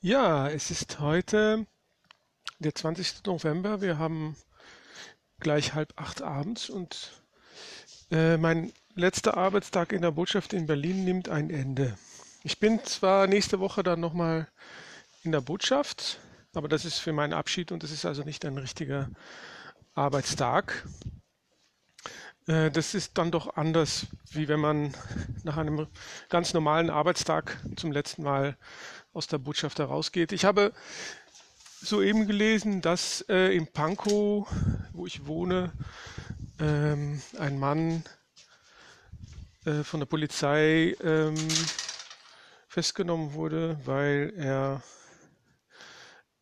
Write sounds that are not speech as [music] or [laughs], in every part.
Ja, es ist heute der 20. November. Wir haben gleich halb acht abends und äh, mein letzter Arbeitstag in der Botschaft in Berlin nimmt ein Ende. Ich bin zwar nächste Woche dann nochmal in der Botschaft, aber das ist für meinen Abschied und das ist also nicht ein richtiger Arbeitstag. Äh, das ist dann doch anders, wie wenn man nach einem ganz normalen Arbeitstag zum letzten Mal aus der Botschaft herausgeht. Ich habe soeben gelesen, dass äh, in Pankow, wo ich wohne, ähm, ein Mann äh, von der Polizei ähm, festgenommen wurde, weil er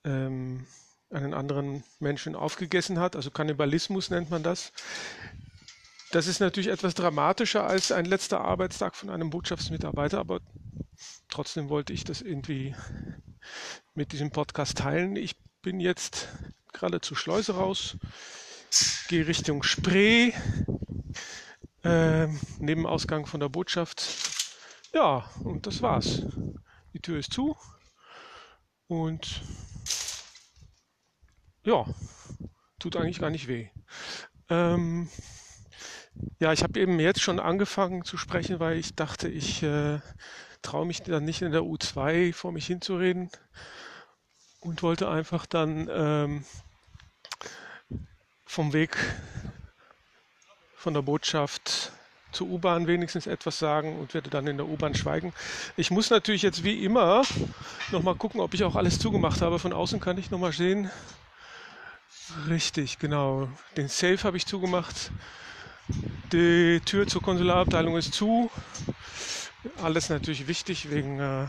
ähm, einen anderen Menschen aufgegessen hat. Also Kannibalismus nennt man das. Das ist natürlich etwas dramatischer als ein letzter Arbeitstag von einem Botschaftsmitarbeiter, aber trotzdem wollte ich das irgendwie mit diesem Podcast teilen. Ich bin jetzt gerade zur Schleuse raus, gehe Richtung Spree, äh, neben Ausgang von der Botschaft. Ja, und das war's. Die Tür ist zu und ja, tut eigentlich gar nicht weh. Ähm, ja, ich habe eben jetzt schon angefangen zu sprechen, weil ich dachte, ich äh, traue mich dann nicht in der U2 vor mich hinzureden und wollte einfach dann ähm, vom Weg von der Botschaft zur U-Bahn wenigstens etwas sagen und werde dann in der U-Bahn schweigen. Ich muss natürlich jetzt wie immer nochmal gucken, ob ich auch alles zugemacht habe. Von außen kann ich nochmal sehen. Richtig, genau. Den Safe habe ich zugemacht. Die Tür zur Konsularabteilung ist zu. Alles natürlich wichtig wegen äh,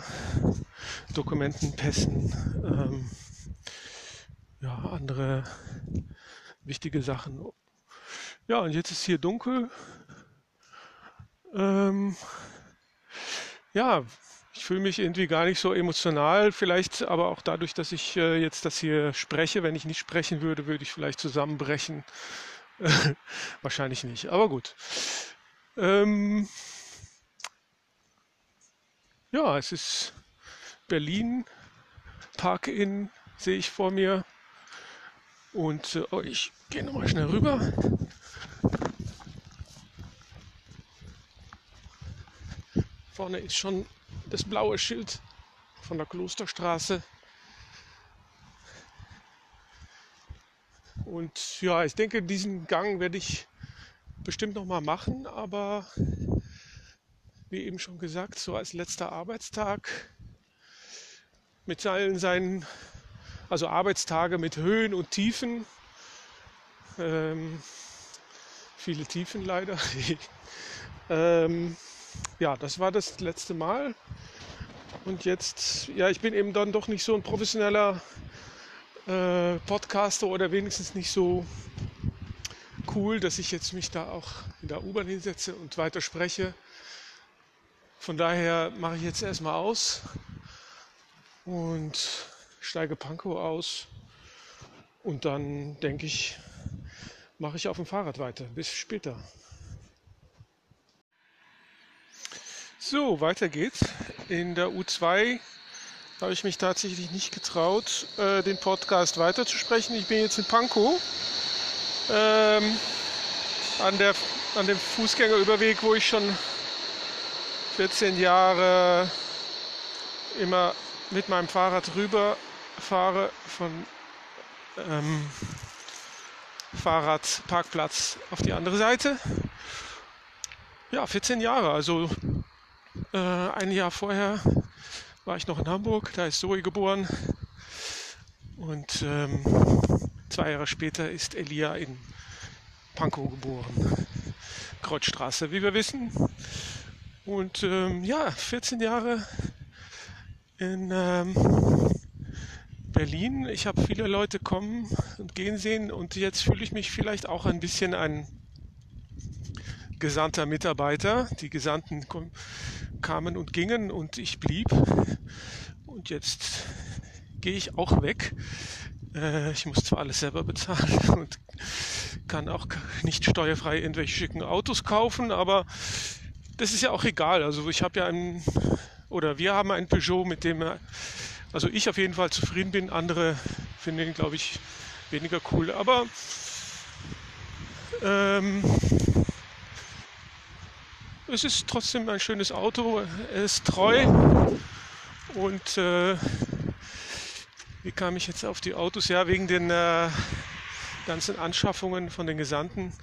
Dokumenten, Pässen, ähm, ja, andere wichtige Sachen. Ja, und jetzt ist hier dunkel. Ähm, ja, ich fühle mich irgendwie gar nicht so emotional, vielleicht aber auch dadurch, dass ich äh, jetzt das hier spreche. Wenn ich nicht sprechen würde, würde ich vielleicht zusammenbrechen. [laughs] Wahrscheinlich nicht, aber gut. Ähm, ja, es ist Berlin, Park Inn sehe ich vor mir. Und äh, oh, ich gehe nochmal schnell rüber. Vorne ist schon das blaue Schild von der Klosterstraße. Und ja, ich denke, diesen Gang werde ich bestimmt noch mal machen, aber wie eben schon gesagt, so als letzter Arbeitstag mit allen seinen, also Arbeitstage mit Höhen und Tiefen. Ähm, viele Tiefen leider. [laughs] ähm, ja, das war das letzte Mal. Und jetzt, ja, ich bin eben dann doch nicht so ein professioneller äh, Podcaster oder wenigstens nicht so cool, dass ich jetzt mich da auch in der U-Bahn hinsetze und weiter spreche. Von daher mache ich jetzt erstmal aus und steige Pankow aus. Und dann denke ich, mache ich auf dem Fahrrad weiter. Bis später. So, weiter geht's. In der U2 habe ich mich tatsächlich nicht getraut, äh, den Podcast weiterzusprechen. Ich bin jetzt in Pankow ähm, an, der, an dem Fußgängerüberweg, wo ich schon 14 Jahre immer mit meinem Fahrrad rüber fahre von ähm, Fahrradparkplatz auf die andere Seite. Ja, 14 Jahre. Also äh, ein Jahr vorher war ich noch in Hamburg, da ist Zoe geboren. Und ähm, zwei Jahre später ist Elia in Pankow geboren. Kreuzstraße, wie wir wissen. Und ähm, ja, 14 Jahre in ähm, Berlin. Ich habe viele Leute kommen und gehen sehen und jetzt fühle ich mich vielleicht auch ein bisschen ein gesandter Mitarbeiter. Die Gesandten kamen und gingen und ich blieb. Und jetzt gehe ich auch weg. Äh, ich muss zwar alles selber bezahlen [laughs] und kann auch nicht steuerfrei irgendwelche schicken Autos kaufen, aber das ist ja auch egal. Also ich habe ja ein, oder wir haben ein Peugeot, mit dem, also ich auf jeden Fall zufrieden bin. Andere finden ihn, glaube ich, weniger cool. Aber ähm, es ist trotzdem ein schönes Auto. Er ist treu und äh, wie kam ich jetzt auf die Autos? Ja, wegen den äh, ganzen Anschaffungen von den Gesandten.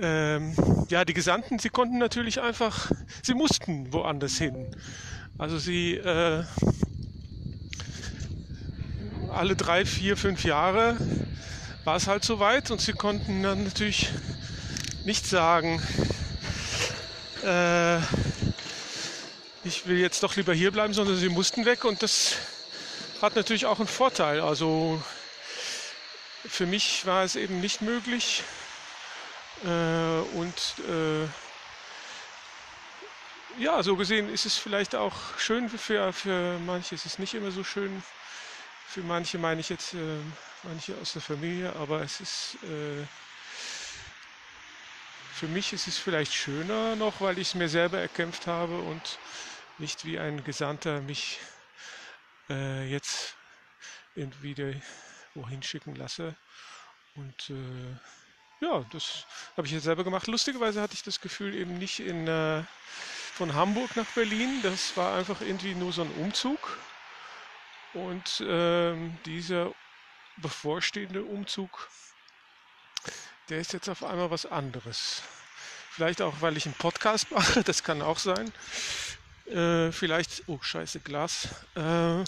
Ähm, ja, die Gesandten, sie konnten natürlich einfach, sie mussten woanders hin. Also sie äh, alle drei, vier, fünf Jahre war es halt soweit und sie konnten dann natürlich nicht sagen, äh, ich will jetzt doch lieber hier bleiben, sondern sie mussten weg und das hat natürlich auch einen Vorteil. Also für mich war es eben nicht möglich. Äh, und äh, ja, so gesehen ist es vielleicht auch schön für, für manche, ist nicht immer so schön. Für manche meine ich jetzt äh, manche aus der Familie, aber es ist äh, für mich ist es vielleicht schöner noch, weil ich es mir selber erkämpft habe und nicht wie ein Gesandter mich äh, jetzt irgendwie wohin schicken lasse. Und äh, ja, das habe ich jetzt selber gemacht. Lustigerweise hatte ich das Gefühl eben nicht in, äh, von Hamburg nach Berlin. Das war einfach irgendwie nur so ein Umzug. Und ähm, dieser bevorstehende Umzug, der ist jetzt auf einmal was anderes. Vielleicht auch, weil ich einen Podcast [laughs] mache, das kann auch sein. Äh, vielleicht, oh scheiße, Glas. Äh,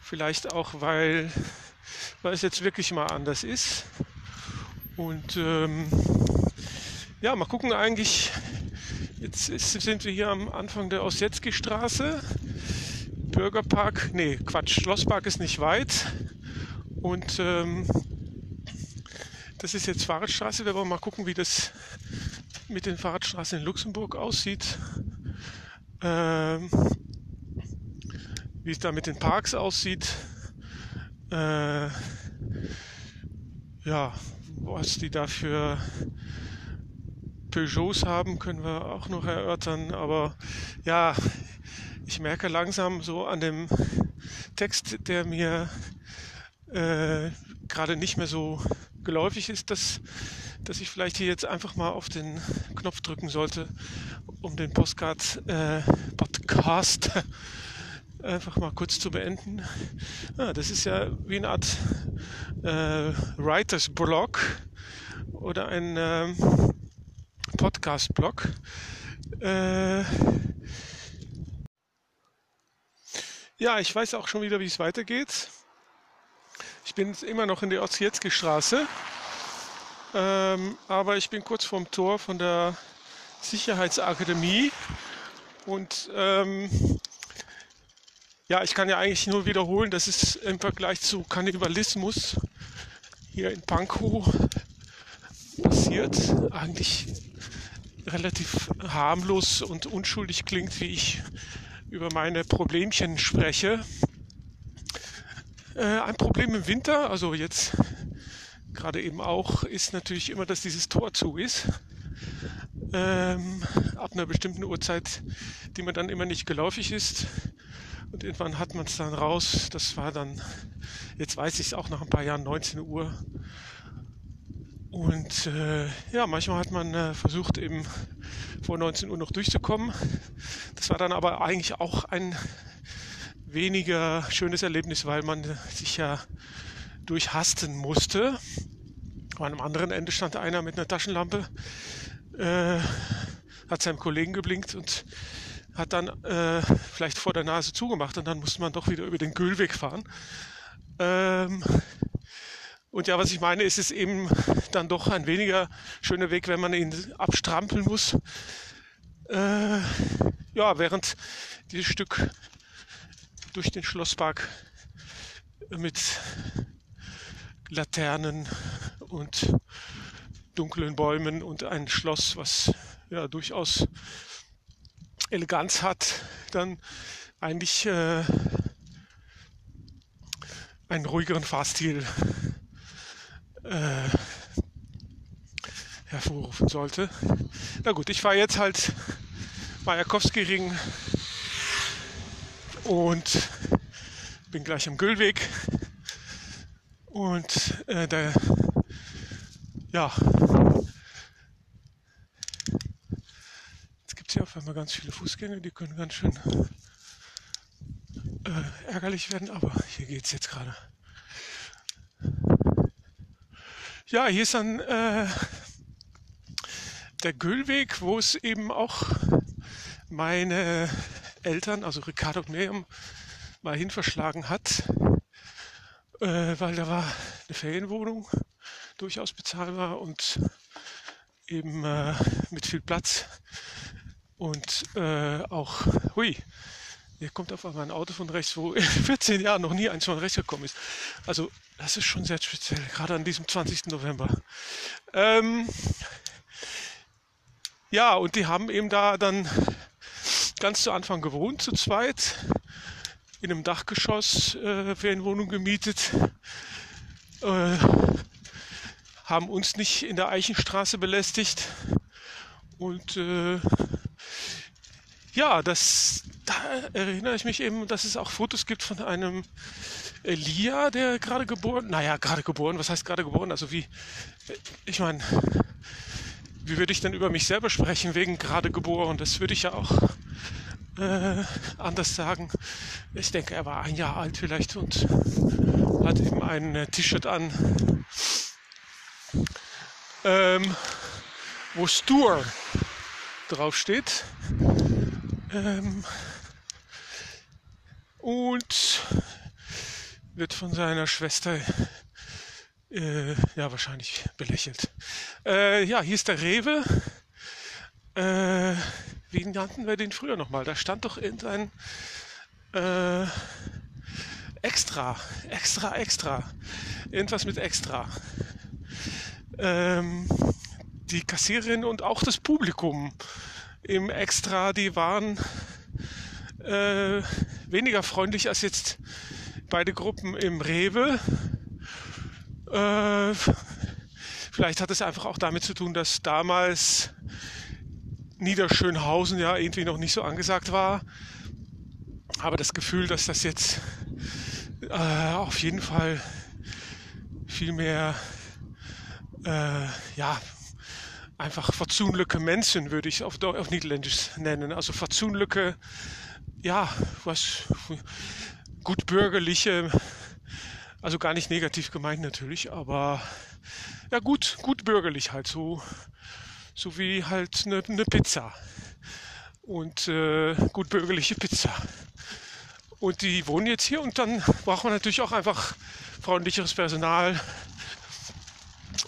vielleicht auch, weil, weil es jetzt wirklich mal anders ist. Und ähm, ja, mal gucken eigentlich. Jetzt ist, sind wir hier am Anfang der Ossetski-Straße. Bürgerpark, nee, Quatsch, Schlosspark ist nicht weit. Und ähm, das ist jetzt Fahrradstraße. Wir wollen mal gucken, wie das mit den Fahrradstraßen in Luxemburg aussieht. Ähm, wie es da mit den Parks aussieht. Äh, ja, was die da für Peugeots haben, können wir auch noch erörtern. Aber ja, ich merke langsam so an dem Text, der mir äh, gerade nicht mehr so geläufig ist, dass, dass ich vielleicht hier jetzt einfach mal auf den Knopf drücken sollte, um den Postcard, äh, Podcast [laughs] einfach mal kurz zu beenden. Ah, das ist ja wie eine Art äh, Writers Blog oder ein äh, Podcast Blog. Äh, ja, ich weiß auch schon wieder, wie es weitergeht. Ich bin immer noch in der Orzietzki Straße, ähm, aber ich bin kurz vorm Tor von der Sicherheitsakademie und ähm, ja, ich kann ja eigentlich nur wiederholen, dass es im Vergleich zu Kannibalismus hier in Pankow passiert, eigentlich relativ harmlos und unschuldig klingt, wie ich über meine Problemchen spreche. Äh, ein Problem im Winter, also jetzt [laughs] gerade eben auch, ist natürlich immer, dass dieses Tor zu ist. Ähm, ab einer bestimmten Uhrzeit, die man dann immer nicht geläufig ist. Und irgendwann hat man es dann raus. Das war dann, jetzt weiß ich es auch nach ein paar Jahren, 19 Uhr. Und äh, ja, manchmal hat man äh, versucht, eben vor 19 Uhr noch durchzukommen. Das war dann aber eigentlich auch ein weniger schönes Erlebnis, weil man sich ja durchhasten musste. An einem anderen Ende stand einer mit einer Taschenlampe, äh, hat seinem Kollegen geblinkt und hat dann äh, vielleicht vor der Nase zugemacht und dann musste man doch wieder über den Güllweg fahren. Ähm, und ja, was ich meine, ist es eben dann doch ein weniger schöner Weg, wenn man ihn abstrampeln muss. Äh, ja, während dieses Stück durch den Schlosspark mit Laternen und dunklen Bäumen und ein Schloss, was ja durchaus Eleganz hat, dann eigentlich äh, einen ruhigeren Fahrstil äh, hervorrufen sollte. Na gut, ich fahre jetzt halt Majakowski-Ring und bin gleich am Güllweg und äh, der ja jetzt gibt es hier auf einmal ganz viele Fußgänger, die können ganz schön äh, ärgerlich werden, aber hier geht es jetzt gerade. Ja, hier ist dann äh, der Güllweg, wo es eben auch meine Eltern, also Ricardo und Miriam, mal hin verschlagen hat, äh, weil da war eine Ferienwohnung durchaus bezahlbar und eben äh, mit viel Platz und äh, auch, hui, hier kommt auf einmal ein Auto von rechts, wo in [laughs] 14 Jahren noch nie eins von rechts gekommen ist. Also das ist schon sehr speziell, gerade an diesem 20. November. Ähm, ja, und die haben eben da dann ganz zu Anfang gewohnt, zu zweit, in einem Dachgeschoss äh, Ferienwohnung gemietet. Äh, haben uns nicht in der Eichenstraße belästigt. Und äh, ja, das, da erinnere ich mich eben, dass es auch Fotos gibt von einem Elia, der gerade geboren, naja, gerade geboren, was heißt gerade geboren? Also wie, ich meine, wie würde ich denn über mich selber sprechen wegen gerade geboren? Das würde ich ja auch äh, anders sagen. Ich denke, er war ein Jahr alt vielleicht und hat eben ein äh, T-Shirt an, ähm, wo Stur draufsteht. Ähm, und wird von seiner Schwester äh, ja wahrscheinlich belächelt. Äh, ja, hier ist der Rewe. Äh, wie nannten wir den früher nochmal? Da stand doch irgendein äh, Extra, Extra, Extra. Irgendwas mit Extra. Ähm, die Kassiererin und auch das Publikum im Extra, die waren äh, weniger freundlich als jetzt beide Gruppen im Rewe. Äh, vielleicht hat es einfach auch damit zu tun, dass damals Niederschönhausen ja irgendwie noch nicht so angesagt war. Aber das Gefühl, dass das jetzt äh, auf jeden Fall viel mehr, äh, ja, einfach fatsoenlijke Menschen würde ich auf, auf Niederländisch nennen. Also fatsoenlijke, ja, was gut bürgerliche, also gar nicht negativ gemeint natürlich, aber ja gut, gut bürgerlich halt so so wie halt eine, eine Pizza und äh, gut bürgerliche Pizza. Und die wohnen jetzt hier und dann braucht man natürlich auch einfach freundlicheres Personal.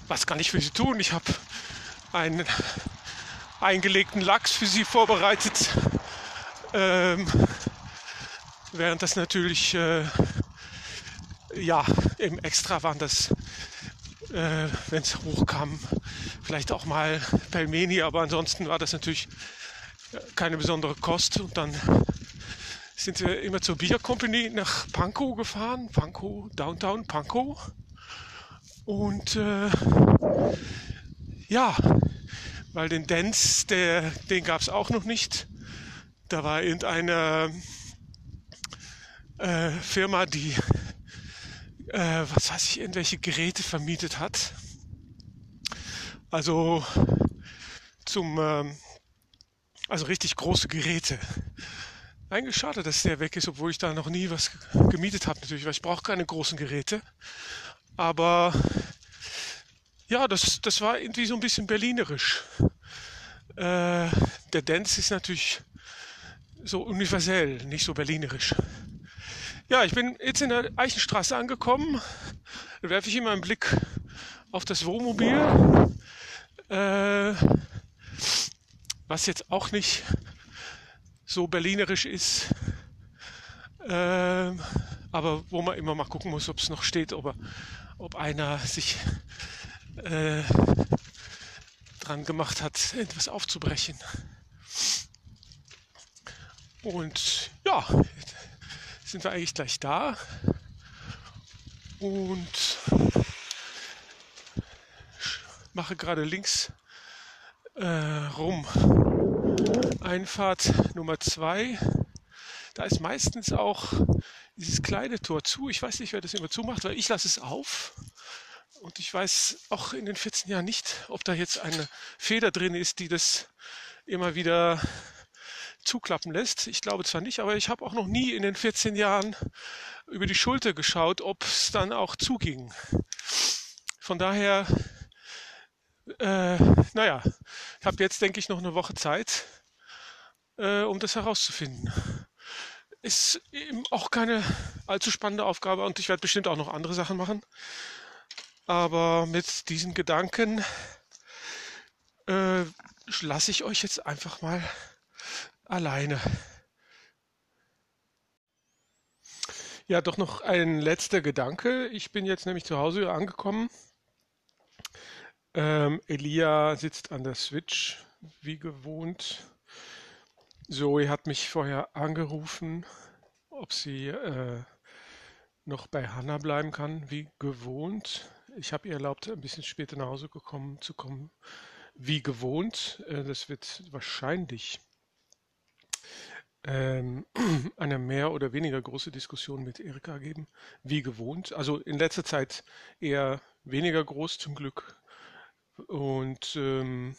Was kann ich für sie tun? Ich habe einen eingelegten Lachs für sie vorbereitet. Ähm, während das natürlich, äh, ja, im Extra waren das, äh, wenn es hochkam, vielleicht auch mal Pelmeni, aber ansonsten war das natürlich keine besondere Kost. Und dann sind wir immer zur Beer Company nach Pankow gefahren, Pankow, Downtown Pankow. Und äh, ja, weil den Dance, der, den gab es auch noch nicht. Da war irgendeine äh, Firma, die, äh, was weiß ich, irgendwelche Geräte vermietet hat. Also zum, ähm, also richtig große Geräte. Eigentlich schade, dass der weg ist, obwohl ich da noch nie was gemietet habe natürlich, weil ich brauche keine großen Geräte. Aber ja, das, das war irgendwie so ein bisschen berlinerisch. Äh, der Dance ist natürlich so universell, nicht so berlinerisch. Ja, ich bin jetzt in der Eichenstraße angekommen. Da werfe ich immer einen Blick auf das Wohnmobil äh, was jetzt auch nicht so berlinerisch ist, äh, aber wo man immer mal gucken muss, ob es noch steht, ob, er, ob einer sich äh, dran gemacht hat, etwas aufzubrechen. Und ja, sind wir eigentlich gleich da. und mache gerade links äh, rum. Einfahrt Nummer zwei. Da ist meistens auch dieses kleine Tor zu. Ich weiß nicht, wer das immer zumacht, weil ich lasse es auf. Und ich weiß auch in den 14 Jahren nicht, ob da jetzt eine Feder drin ist, die das immer wieder zuklappen lässt. Ich glaube zwar nicht, aber ich habe auch noch nie in den 14 Jahren über die Schulter geschaut, ob es dann auch zuging. Von daher, äh, naja, ich habe jetzt, denke ich, noch eine Woche Zeit, äh, um das herauszufinden. Ist eben auch keine allzu spannende Aufgabe und ich werde bestimmt auch noch andere Sachen machen. Aber mit diesen Gedanken äh, lasse ich euch jetzt einfach mal alleine. Ja, doch noch ein letzter Gedanke. Ich bin jetzt nämlich zu Hause angekommen. Ähm, Elia sitzt an der Switch, wie gewohnt. Zoe hat mich vorher angerufen, ob sie äh, noch bei Hannah bleiben kann, wie gewohnt. Ich habe ihr erlaubt, ein bisschen später nach Hause gekommen, zu kommen, wie gewohnt. Äh, das wird wahrscheinlich ähm, [clears throat] eine mehr oder weniger große Diskussion mit Erika geben, wie gewohnt. Also in letzter Zeit eher weniger groß zum Glück. Und ähm,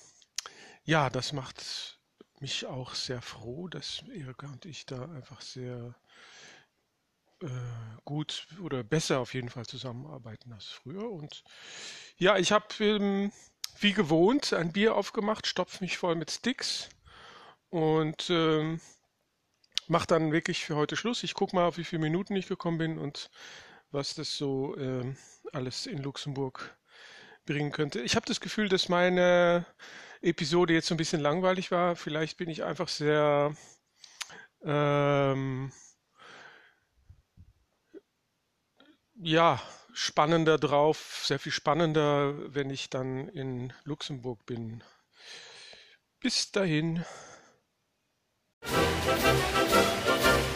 ja, das macht mich auch sehr froh, dass Erika und ich da einfach sehr äh, gut oder besser auf jeden Fall zusammenarbeiten als früher. Und ja, ich habe ähm, wie gewohnt ein Bier aufgemacht, stopfe mich voll mit Sticks und ähm, mache dann wirklich für heute Schluss. Ich gucke mal, auf wie viele Minuten ich gekommen bin und was das so äh, alles in Luxemburg bringen könnte. Ich habe das Gefühl, dass meine Episode jetzt so ein bisschen langweilig war. Vielleicht bin ich einfach sehr ähm, ja, spannender drauf, sehr viel spannender, wenn ich dann in Luxemburg bin. Bis dahin. Música